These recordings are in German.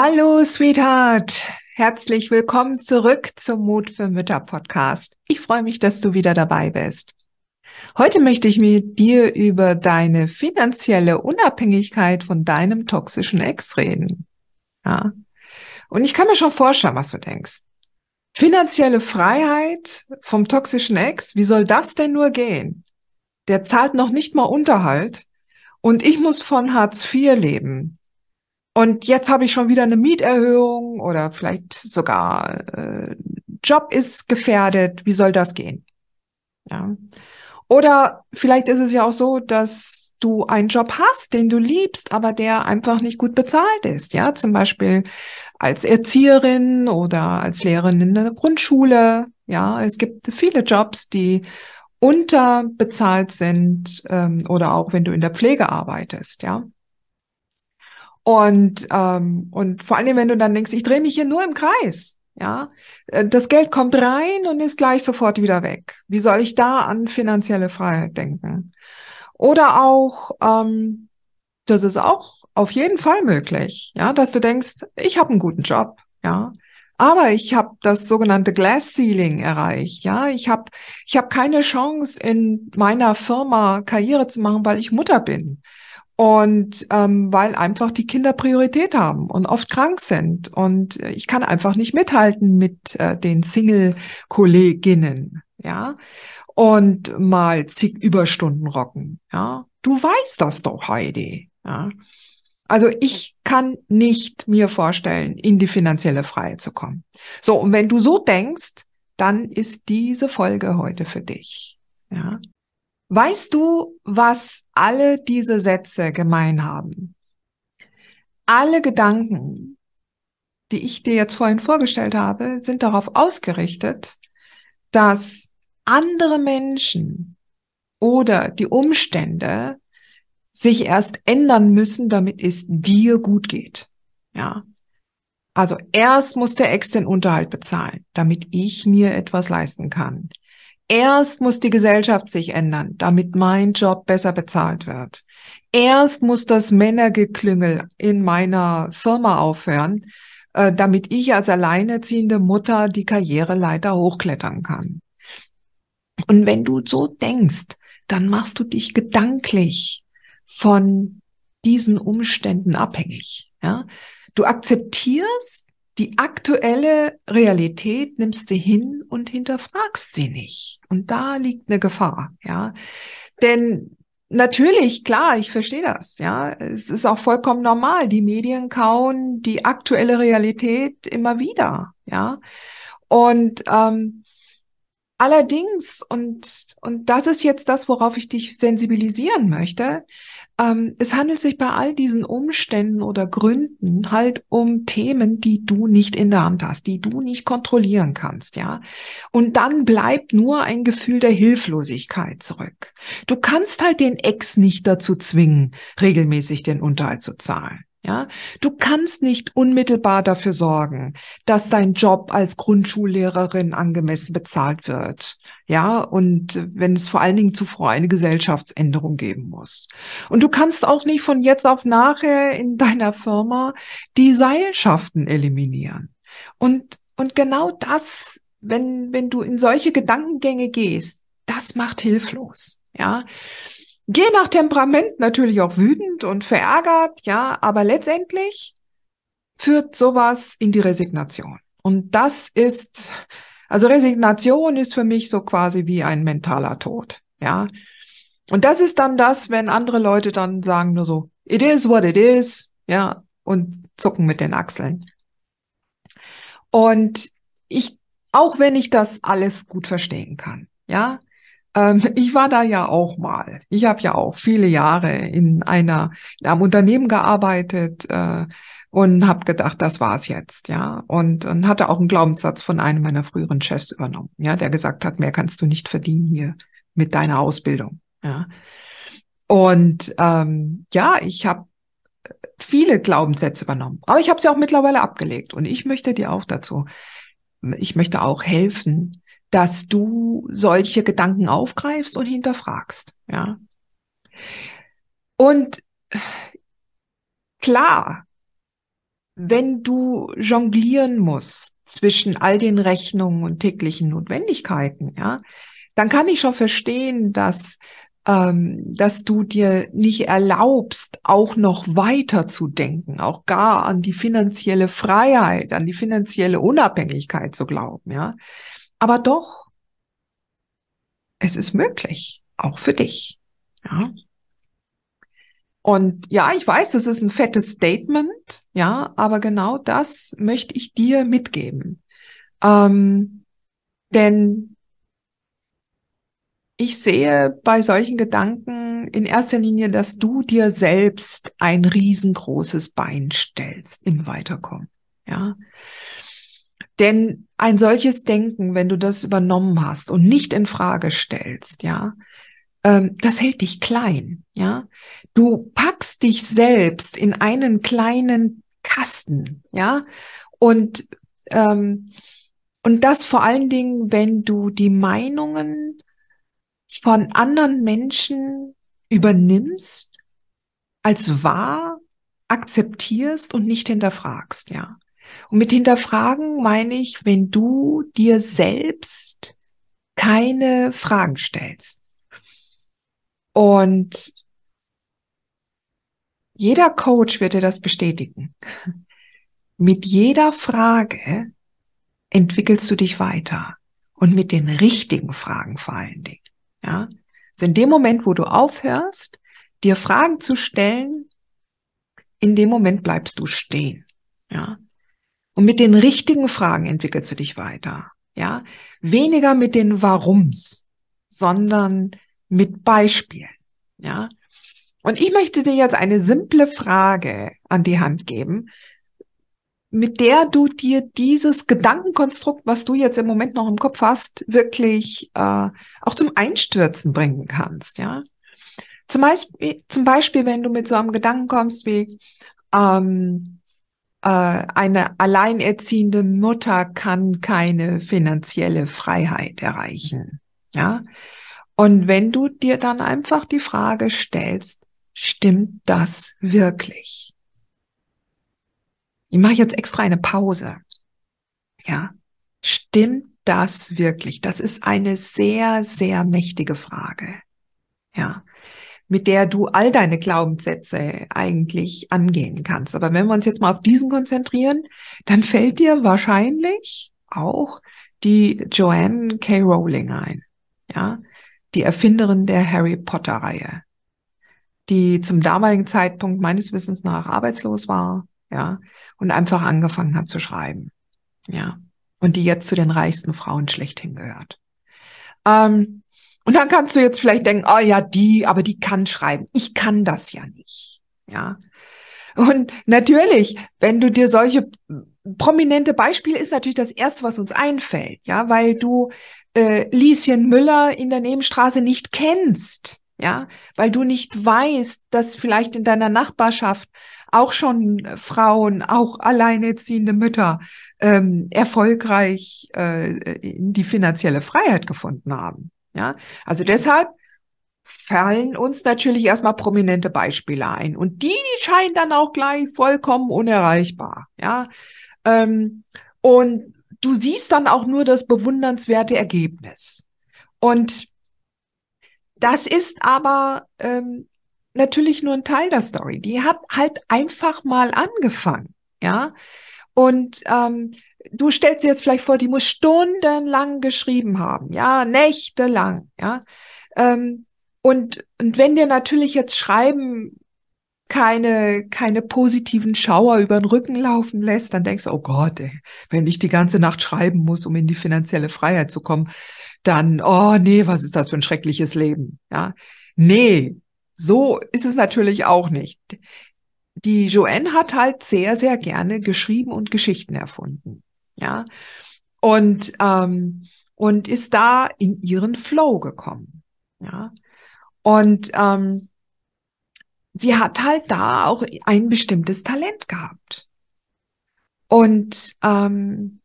Hallo, Sweetheart. Herzlich willkommen zurück zum Mut für Mütter Podcast. Ich freue mich, dass du wieder dabei bist. Heute möchte ich mit dir über deine finanzielle Unabhängigkeit von deinem toxischen Ex reden. Ja. Und ich kann mir schon vorstellen, was du denkst. Finanzielle Freiheit vom toxischen Ex, wie soll das denn nur gehen? Der zahlt noch nicht mal Unterhalt und ich muss von Hartz IV leben. Und jetzt habe ich schon wieder eine Mieterhöhung oder vielleicht sogar äh, Job ist gefährdet. Wie soll das gehen? Ja. Oder vielleicht ist es ja auch so, dass du einen Job hast, den du liebst, aber der einfach nicht gut bezahlt ist. Ja, zum Beispiel als Erzieherin oder als Lehrerin in der Grundschule. Ja, es gibt viele Jobs, die unterbezahlt sind ähm, oder auch wenn du in der Pflege arbeitest. Ja, und, ähm, und vor allem, wenn du dann denkst, ich drehe mich hier nur im Kreis, ja, äh, das Geld kommt rein und ist gleich sofort wieder weg. Wie soll ich da an finanzielle Freiheit denken? Oder auch, ähm, das ist auch auf jeden Fall möglich, ja, dass du denkst, ich habe einen guten Job, ja, aber ich habe das sogenannte Glass Ceiling erreicht. Ja, ich habe ich hab keine Chance in meiner Firma Karriere zu machen, weil ich Mutter bin. Und ähm, weil einfach die Kinder Priorität haben und oft krank sind. Und ich kann einfach nicht mithalten mit äh, den Single-Kolleginnen, ja. Und mal zig Überstunden rocken, ja. Du weißt das doch, Heidi, ja. Also ich kann nicht mir vorstellen, in die finanzielle Freiheit zu kommen. So, und wenn du so denkst, dann ist diese Folge heute für dich. Ja. Weißt du, was alle diese Sätze gemein haben? Alle Gedanken, die ich dir jetzt vorhin vorgestellt habe, sind darauf ausgerichtet, dass andere Menschen oder die Umstände sich erst ändern müssen, damit es dir gut geht. Ja. Also erst muss der Ex den Unterhalt bezahlen, damit ich mir etwas leisten kann. Erst muss die Gesellschaft sich ändern, damit mein Job besser bezahlt wird. Erst muss das Männergeklüngel in meiner Firma aufhören, äh, damit ich als alleinerziehende Mutter die Karriereleiter hochklettern kann. Und wenn du so denkst, dann machst du dich gedanklich von diesen Umständen abhängig. Ja? Du akzeptierst die aktuelle Realität nimmst du hin und hinterfragst sie nicht. Und da liegt eine Gefahr, ja. Denn natürlich, klar, ich verstehe das, ja. Es ist auch vollkommen normal. Die Medien kauen die aktuelle Realität immer wieder, ja. Und ähm, allerdings, und, und das ist jetzt das, worauf ich dich sensibilisieren möchte, ähm, es handelt sich bei all diesen Umständen oder Gründen halt um Themen, die du nicht in der Hand hast, die du nicht kontrollieren kannst, ja. Und dann bleibt nur ein Gefühl der Hilflosigkeit zurück. Du kannst halt den Ex nicht dazu zwingen, regelmäßig den Unterhalt zu zahlen. Ja, du kannst nicht unmittelbar dafür sorgen, dass dein Job als Grundschullehrerin angemessen bezahlt wird. Ja, und wenn es vor allen Dingen zuvor eine Gesellschaftsänderung geben muss. Und du kannst auch nicht von jetzt auf nachher in deiner Firma die Seilschaften eliminieren. Und, und genau das, wenn, wenn du in solche Gedankengänge gehst, das macht hilflos. Ja, Je nach Temperament natürlich auch wütend und verärgert, ja, aber letztendlich führt sowas in die Resignation. Und das ist, also Resignation ist für mich so quasi wie ein mentaler Tod, ja. Und das ist dann das, wenn andere Leute dann sagen nur so, it is what it is, ja, und zucken mit den Achseln. Und ich, auch wenn ich das alles gut verstehen kann, ja, ähm, ich war da ja auch mal. Ich habe ja auch viele Jahre in einer in einem Unternehmen gearbeitet äh, und habe gedacht, das war's jetzt, ja. Und, und hatte auch einen Glaubenssatz von einem meiner früheren Chefs übernommen, ja, der gesagt hat, mehr kannst du nicht verdienen hier mit deiner Ausbildung, ja. Und ähm, ja, ich habe viele Glaubenssätze übernommen, aber ich habe sie auch mittlerweile abgelegt. Und ich möchte dir auch dazu, ich möchte auch helfen, dass du solche Gedanken aufgreifst und hinterfragst, ja. Und klar, wenn du jonglieren musst zwischen all den Rechnungen und täglichen Notwendigkeiten, ja, dann kann ich schon verstehen, dass ähm, dass du dir nicht erlaubst, auch noch weiter zu denken, auch gar an die finanzielle Freiheit, an die finanzielle Unabhängigkeit zu glauben, ja. Aber doch, es ist möglich, auch für dich, ja. Und ja, ich weiß, das ist ein fettes Statement, ja, aber genau das möchte ich dir mitgeben. Ähm, denn ich sehe bei solchen Gedanken in erster Linie, dass du dir selbst ein riesengroßes Bein stellst im Weiterkommen, ja. Denn ein solches Denken, wenn du das übernommen hast und nicht in Frage stellst, ja, ähm, das hält dich klein, ja. Du packst dich selbst in einen kleinen Kasten, ja, und ähm, und das vor allen Dingen, wenn du die Meinungen von anderen Menschen übernimmst, als wahr akzeptierst und nicht hinterfragst, ja. Und mit hinterfragen meine ich, wenn du dir selbst keine Fragen stellst. Und jeder Coach wird dir das bestätigen. Mit jeder Frage entwickelst du dich weiter und mit den richtigen Fragen vor allen Dingen. Ja, also in dem Moment, wo du aufhörst, dir Fragen zu stellen, in dem Moment bleibst du stehen. Ja, und mit den richtigen Fragen entwickelst du dich weiter. Ja, weniger mit den Warums, sondern mit Beispielen. Ja. Und ich möchte dir jetzt eine simple Frage an die Hand geben, mit der du dir dieses Gedankenkonstrukt, was du jetzt im Moment noch im Kopf hast, wirklich äh, auch zum Einstürzen bringen kannst, ja. Zum Beispiel, zum Beispiel, wenn du mit so einem Gedanken kommst wie ähm, äh, eine alleinerziehende Mutter kann keine finanzielle Freiheit erreichen, ja, und wenn du dir dann einfach die Frage stellst, stimmt das wirklich? Ich mache jetzt extra eine Pause. Ja, stimmt das wirklich? Das ist eine sehr, sehr mächtige Frage. Ja, mit der du all deine Glaubenssätze eigentlich angehen kannst. Aber wenn wir uns jetzt mal auf diesen konzentrieren, dann fällt dir wahrscheinlich auch die Joanne K. Rowling ein. Ja, die Erfinderin der Harry Potter Reihe, die zum damaligen Zeitpunkt meines Wissens nach arbeitslos war, ja, und einfach angefangen hat zu schreiben, ja, und die jetzt zu den reichsten Frauen schlechthin gehört. Ähm, und dann kannst du jetzt vielleicht denken, oh ja, die, aber die kann schreiben. Ich kann das ja nicht, ja. Und natürlich, wenn du dir solche prominente Beispiele ist natürlich das erste, was uns einfällt, ja, weil du äh, Lieschen Müller in der Nebenstraße nicht kennst, ja, weil du nicht weißt, dass vielleicht in deiner Nachbarschaft auch schon Frauen, auch alleinerziehende Mütter ähm, erfolgreich äh, in die finanzielle Freiheit gefunden haben. Ja, also deshalb fallen uns natürlich erstmal prominente Beispiele ein und die scheinen dann auch gleich vollkommen unerreichbar. Ja, ähm, und du siehst dann auch nur das bewundernswerte Ergebnis. Und das ist aber ähm, natürlich nur ein Teil der Story. Die hat halt einfach mal angefangen, ja. Und ähm, du stellst dir jetzt vielleicht vor, die muss stundenlang geschrieben haben, ja, nächtelang, ja. Ähm, und, und wenn dir natürlich jetzt Schreiben keine, keine positiven Schauer über den Rücken laufen lässt, dann denkst du, oh Gott, ey, wenn ich die ganze Nacht schreiben muss, um in die finanzielle Freiheit zu kommen, dann, oh nee, was ist das für ein schreckliches Leben? Ja, nee, so ist es natürlich auch nicht. Die Joanne hat halt sehr, sehr gerne geschrieben und Geschichten erfunden. Ja, und, ähm, und ist da in ihren Flow gekommen. Ja, und ähm, sie hat halt da auch ein bestimmtes Talent gehabt. Und ähm,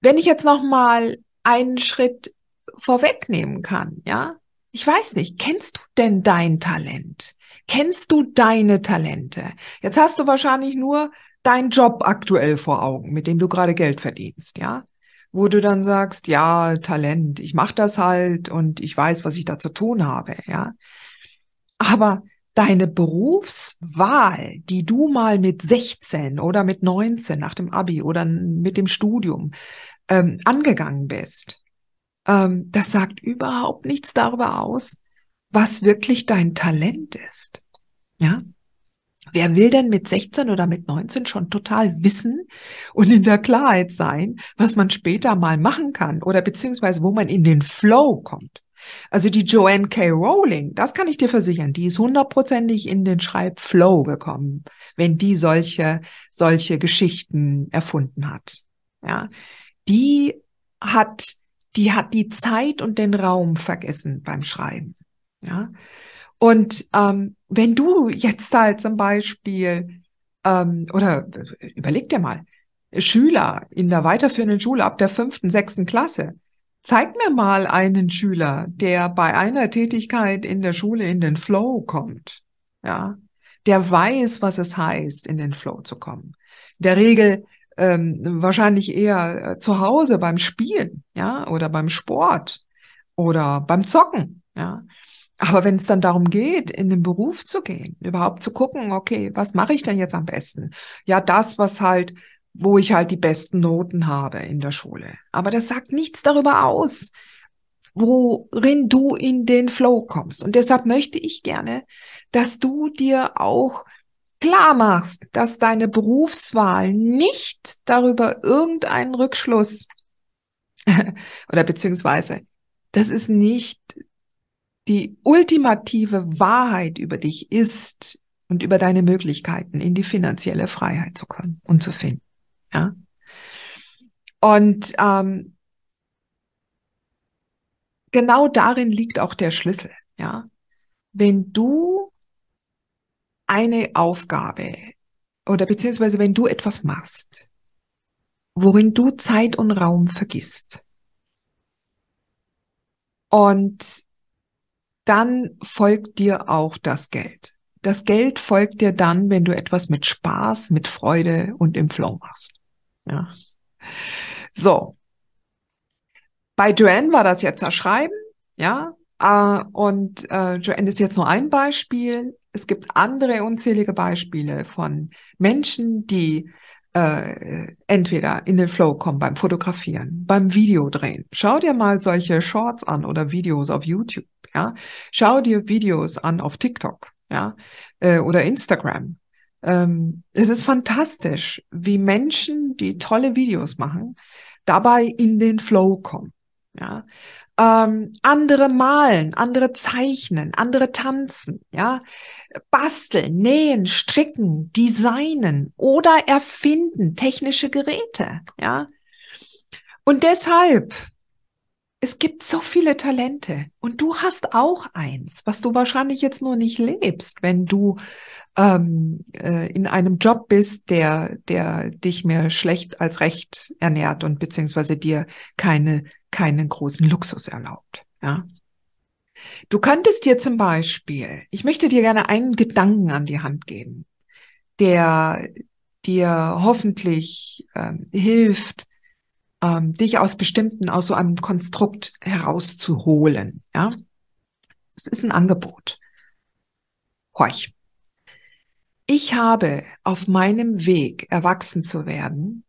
wenn ich jetzt noch mal einen Schritt vorwegnehmen kann, ja, ich weiß nicht, kennst du denn dein Talent? Kennst du deine Talente? Jetzt hast du wahrscheinlich nur deinen Job aktuell vor Augen, mit dem du gerade Geld verdienst, ja? wo du dann sagst, ja, Talent, ich mache das halt und ich weiß, was ich da zu tun habe, ja. Aber deine Berufswahl, die du mal mit 16 oder mit 19 nach dem Abi oder mit dem Studium ähm, angegangen bist, ähm, das sagt überhaupt nichts darüber aus, was wirklich dein Talent ist. Ja. Wer will denn mit 16 oder mit 19 schon total wissen und in der Klarheit sein, was man später mal machen kann oder beziehungsweise wo man in den Flow kommt? Also die Joanne K. Rowling, das kann ich dir versichern, die ist hundertprozentig in den Schreibflow gekommen, wenn die solche, solche Geschichten erfunden hat. Ja, die hat, die hat die Zeit und den Raum vergessen beim Schreiben. Ja, und ähm, wenn du jetzt halt zum Beispiel, ähm, oder überleg dir mal, Schüler in der weiterführenden Schule ab der fünften, sechsten Klasse, zeig mir mal einen Schüler, der bei einer Tätigkeit in der Schule in den Flow kommt. Ja, der weiß, was es heißt, in den Flow zu kommen. In der Regel ähm, wahrscheinlich eher äh, zu Hause beim Spielen, ja, oder beim Sport oder beim Zocken, ja. Aber wenn es dann darum geht, in den Beruf zu gehen, überhaupt zu gucken, okay, was mache ich denn jetzt am besten? Ja, das, was halt, wo ich halt die besten Noten habe in der Schule. Aber das sagt nichts darüber aus, worin du in den Flow kommst. Und deshalb möchte ich gerne, dass du dir auch klar machst, dass deine Berufswahl nicht darüber irgendeinen Rückschluss oder beziehungsweise das ist nicht die ultimative Wahrheit über dich ist und über deine Möglichkeiten in die finanzielle Freiheit zu kommen und zu finden. Ja. Und ähm, genau darin liegt auch der Schlüssel. Ja. Wenn du eine Aufgabe oder beziehungsweise wenn du etwas machst, worin du Zeit und Raum vergisst und dann folgt dir auch das Geld. Das Geld folgt dir dann, wenn du etwas mit Spaß, mit Freude und im Flow machst. Ja. So. Bei Joanne war das jetzt das Schreiben, ja. Äh, und äh, Joanne ist jetzt nur ein Beispiel. Es gibt andere unzählige Beispiele von Menschen, die äh, entweder in den Flow kommen beim Fotografieren, beim Videodrehen. Schau dir mal solche Shorts an oder Videos auf YouTube, ja. Schau dir Videos an auf TikTok, ja, äh, oder Instagram. Ähm, es ist fantastisch, wie Menschen, die tolle Videos machen, dabei in den Flow kommen, ja ähm, andere malen, andere zeichnen, andere tanzen, ja, basteln, nähen, stricken, designen oder erfinden technische Geräte, ja. Und deshalb, es gibt so viele Talente und du hast auch eins, was du wahrscheinlich jetzt nur nicht lebst, wenn du ähm, äh, in einem Job bist, der, der dich mehr schlecht als recht ernährt und beziehungsweise dir keine, keinen großen Luxus erlaubt. Ja. Du könntest dir zum Beispiel, ich möchte dir gerne einen Gedanken an die Hand geben, der dir hoffentlich ähm, hilft, ähm, dich aus bestimmten, aus so einem Konstrukt herauszuholen. Ja, es ist ein Angebot. Horch. Ich habe auf meinem Weg, erwachsen zu werden,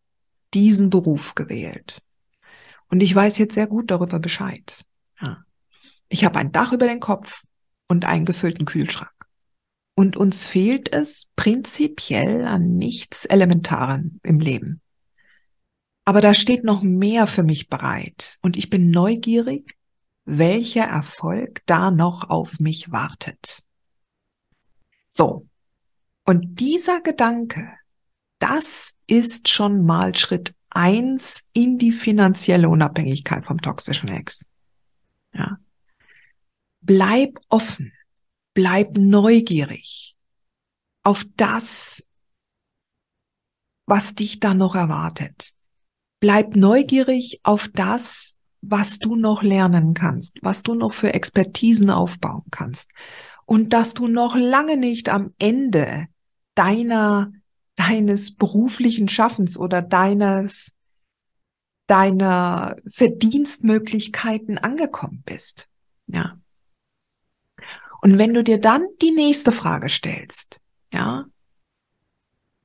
diesen Beruf gewählt. Und ich weiß jetzt sehr gut darüber Bescheid. Ja. Ich habe ein Dach über den Kopf und einen gefüllten Kühlschrank. Und uns fehlt es prinzipiell an nichts Elementaren im Leben. Aber da steht noch mehr für mich bereit und ich bin neugierig, welcher Erfolg da noch auf mich wartet. So. Und dieser Gedanke, das ist schon mal Schritt eins in die finanzielle Unabhängigkeit vom toxischen Ex. Ja. Bleib offen, bleib neugierig auf das, was dich da noch erwartet. Bleib neugierig auf das, was du noch lernen kannst, was du noch für Expertisen aufbauen kannst und dass du noch lange nicht am Ende deiner deines beruflichen Schaffens oder deines deiner Verdienstmöglichkeiten angekommen bist. Ja. Und wenn du dir dann die nächste Frage stellst, ja,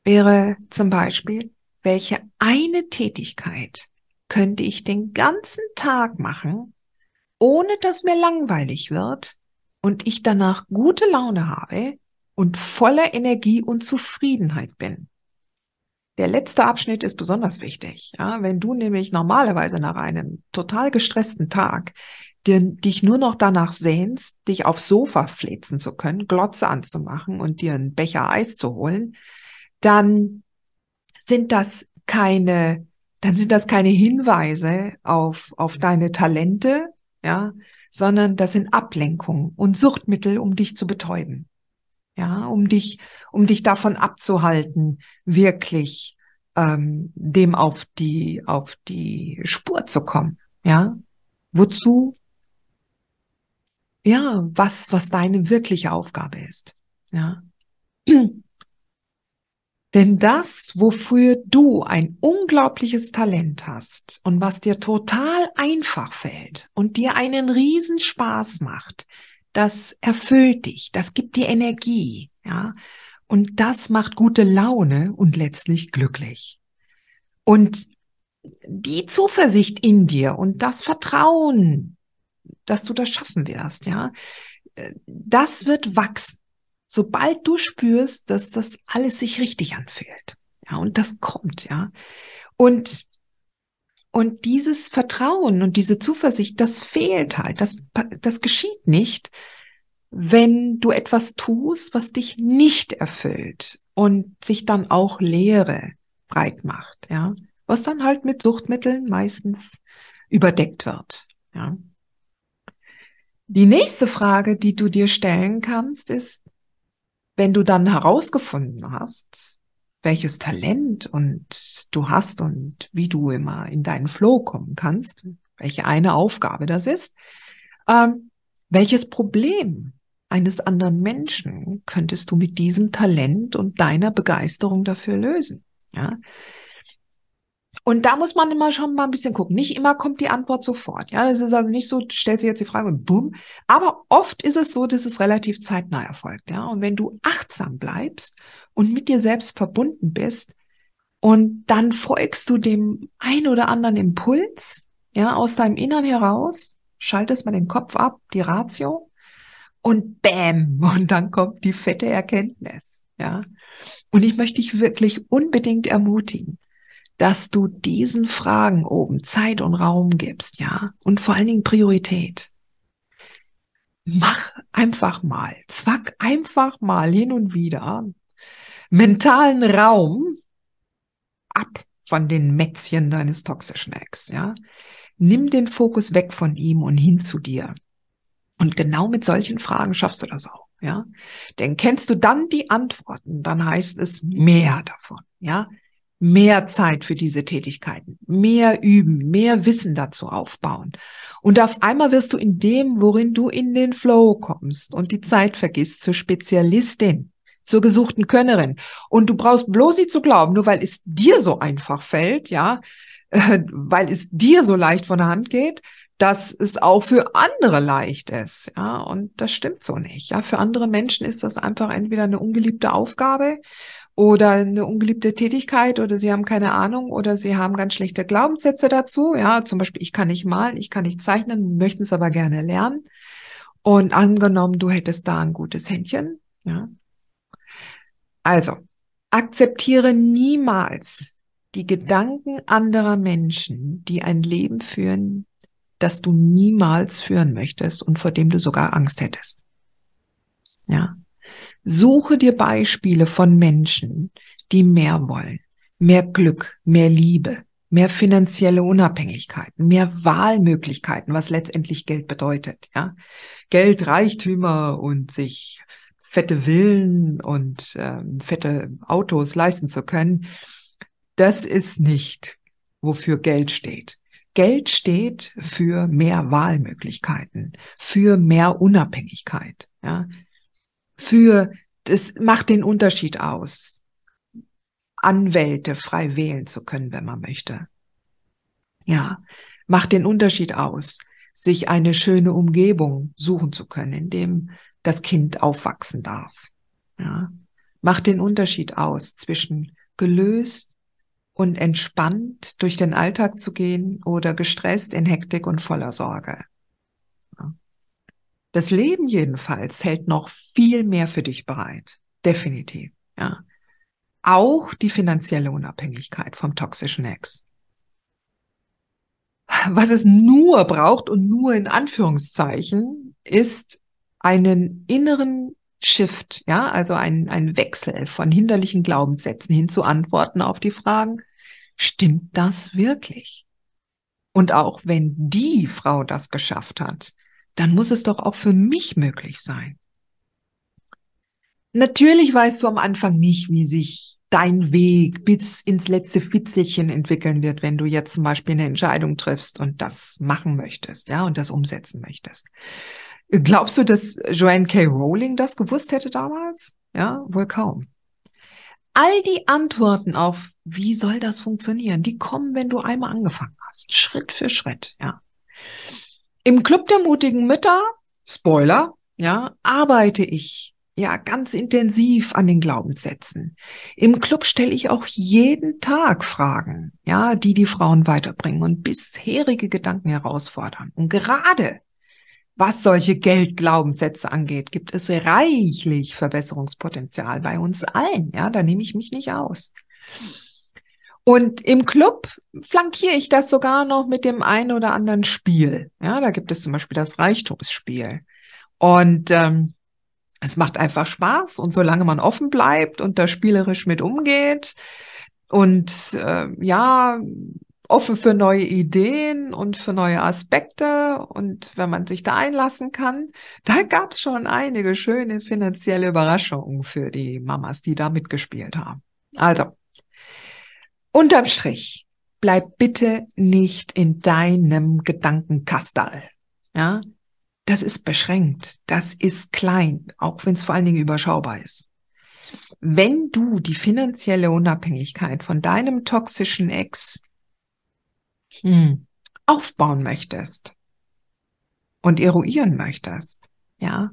wäre zum Beispiel, welche eine Tätigkeit könnte ich den ganzen Tag machen, ohne dass mir langweilig wird und ich danach gute Laune habe und voller Energie und Zufriedenheit bin. Der letzte Abschnitt ist besonders wichtig. Ja, wenn du nämlich normalerweise nach einem total gestressten Tag dir, dich nur noch danach sehnst, dich aufs Sofa flitzen zu können, Glotze anzumachen und dir einen Becher Eis zu holen, dann sind das keine, dann sind das keine Hinweise auf, auf deine Talente, ja, sondern das sind Ablenkungen und Suchtmittel, um dich zu betäuben ja, um dich, um dich davon abzuhalten, wirklich ähm, dem auf die, auf die Spur zu kommen. Ja, wozu? Ja, was, was deine wirkliche Aufgabe ist. Ja. Denn das, wofür du ein unglaubliches Talent hast und was dir total einfach fällt und dir einen Riesenspaß macht, das erfüllt dich, das gibt dir Energie, ja. Und das macht gute Laune und letztlich glücklich. Und die Zuversicht in dir und das Vertrauen, dass du das schaffen wirst, ja, das wird wachsen, sobald du spürst, dass das alles sich richtig anfühlt. Ja, und das kommt, ja. Und und dieses Vertrauen und diese Zuversicht, das fehlt halt. Das, das geschieht nicht, wenn du etwas tust, was dich nicht erfüllt und sich dann auch Leere breit macht, ja. Was dann halt mit Suchtmitteln meistens überdeckt wird, ja. Die nächste Frage, die du dir stellen kannst, ist, wenn du dann herausgefunden hast, welches Talent und du hast und wie du immer in deinen Flow kommen kannst, welche eine Aufgabe das ist, ähm, welches Problem eines anderen Menschen könntest du mit diesem Talent und deiner Begeisterung dafür lösen? Ja, und da muss man immer schon mal ein bisschen gucken. Nicht immer kommt die Antwort sofort. Ja, das ist also nicht so, stellst du jetzt die Frage und bumm. Aber oft ist es so, dass es relativ zeitnah erfolgt. Ja, und wenn du achtsam bleibst und mit dir selbst verbunden bist und dann folgst du dem ein oder anderen Impuls, ja, aus deinem Innern heraus, schaltest mal den Kopf ab, die Ratio und bam, und dann kommt die fette Erkenntnis. Ja, und ich möchte dich wirklich unbedingt ermutigen dass du diesen Fragen oben Zeit und Raum gibst, ja, und vor allen Dingen Priorität. Mach einfach mal, zwack einfach mal hin und wieder mentalen Raum ab von den Mätzchen deines toxischen Ex, ja. Nimm den Fokus weg von ihm und hin zu dir. Und genau mit solchen Fragen schaffst du das auch, ja. Denn kennst du dann die Antworten, dann heißt es mehr davon, ja mehr Zeit für diese Tätigkeiten, mehr üben, mehr Wissen dazu aufbauen. Und auf einmal wirst du in dem, worin du in den Flow kommst und die Zeit vergisst, zur Spezialistin, zur gesuchten Könnerin. Und du brauchst bloß nicht zu glauben, nur weil es dir so einfach fällt, ja, weil es dir so leicht von der Hand geht, dass es auch für andere leicht ist, ja, und das stimmt so nicht, ja. Für andere Menschen ist das einfach entweder eine ungeliebte Aufgabe oder eine ungeliebte Tätigkeit oder sie haben keine Ahnung oder sie haben ganz schlechte Glaubenssätze dazu. Ja, zum Beispiel, ich kann nicht malen, ich kann nicht zeichnen, möchten es aber gerne lernen. Und angenommen, du hättest da ein gutes Händchen, ja. Also, akzeptiere niemals die Gedanken anderer Menschen, die ein Leben führen, das du niemals führen möchtest und vor dem du sogar Angst hättest. Ja. Suche dir Beispiele von Menschen, die mehr wollen, mehr Glück, mehr Liebe, mehr finanzielle Unabhängigkeit, mehr Wahlmöglichkeiten, was letztendlich Geld bedeutet, ja. Geld, Reichtümer und sich fette Villen und äh, fette Autos leisten zu können, das ist nicht, wofür Geld steht. Geld steht für mehr Wahlmöglichkeiten, für mehr Unabhängigkeit, ja, für das macht den Unterschied aus, Anwälte frei wählen zu können, wenn man möchte. Ja, macht den Unterschied aus, sich eine schöne Umgebung suchen zu können, in dem das Kind aufwachsen darf. Ja, macht den Unterschied aus zwischen gelöst und entspannt durch den Alltag zu gehen oder gestresst in Hektik und voller Sorge. Das Leben jedenfalls hält noch viel mehr für dich bereit. Definitiv, ja. Auch die finanzielle Unabhängigkeit vom toxischen Ex. Was es nur braucht und nur in Anführungszeichen ist einen inneren Shift, ja, also ein, ein Wechsel von hinderlichen Glaubenssätzen hin zu Antworten auf die Fragen, stimmt das wirklich? Und auch wenn die Frau das geschafft hat, dann muss es doch auch für mich möglich sein. Natürlich weißt du am Anfang nicht, wie sich dein Weg bis ins letzte Fitzelchen entwickeln wird, wenn du jetzt zum Beispiel eine Entscheidung triffst und das machen möchtest, ja, und das umsetzen möchtest. Glaubst du, dass Joanne K. Rowling das gewusst hätte damals? Ja, wohl kaum. All die Antworten auf, wie soll das funktionieren, die kommen, wenn du einmal angefangen hast. Schritt für Schritt, ja. Im Club der mutigen Mütter, Spoiler, ja, arbeite ich ja ganz intensiv an den Glaubenssätzen. Im Club stelle ich auch jeden Tag Fragen, ja, die die Frauen weiterbringen und bisherige Gedanken herausfordern. Und gerade was solche Geldglaubenssätze angeht, gibt es reichlich Verbesserungspotenzial bei uns allen. Ja, da nehme ich mich nicht aus. Und im Club flankiere ich das sogar noch mit dem einen oder anderen Spiel. Ja, da gibt es zum Beispiel das Reichtumsspiel. Und ähm, es macht einfach Spaß. Und solange man offen bleibt und da spielerisch mit umgeht und äh, ja, offen für neue Ideen und für neue Aspekte. Und wenn man sich da einlassen kann, da gab es schon einige schöne finanzielle Überraschungen für die Mamas, die da mitgespielt haben. Also, unterm Strich, bleib bitte nicht in deinem Gedankenkastal. Ja, das ist beschränkt, das ist klein, auch wenn es vor allen Dingen überschaubar ist. Wenn du die finanzielle Unabhängigkeit von deinem toxischen Ex hm, aufbauen möchtest und eruieren möchtest, ja,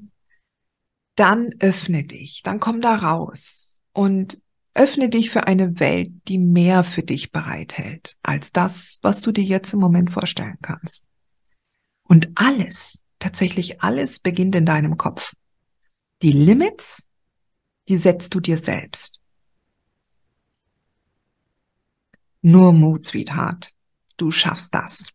dann öffne dich, dann komm da raus und öffne dich für eine Welt, die mehr für dich bereithält als das, was du dir jetzt im Moment vorstellen kannst. Und alles, tatsächlich alles beginnt in deinem Kopf. Die Limits, die setzt du dir selbst. Nur Mut, Sweetheart. Du schaffst das.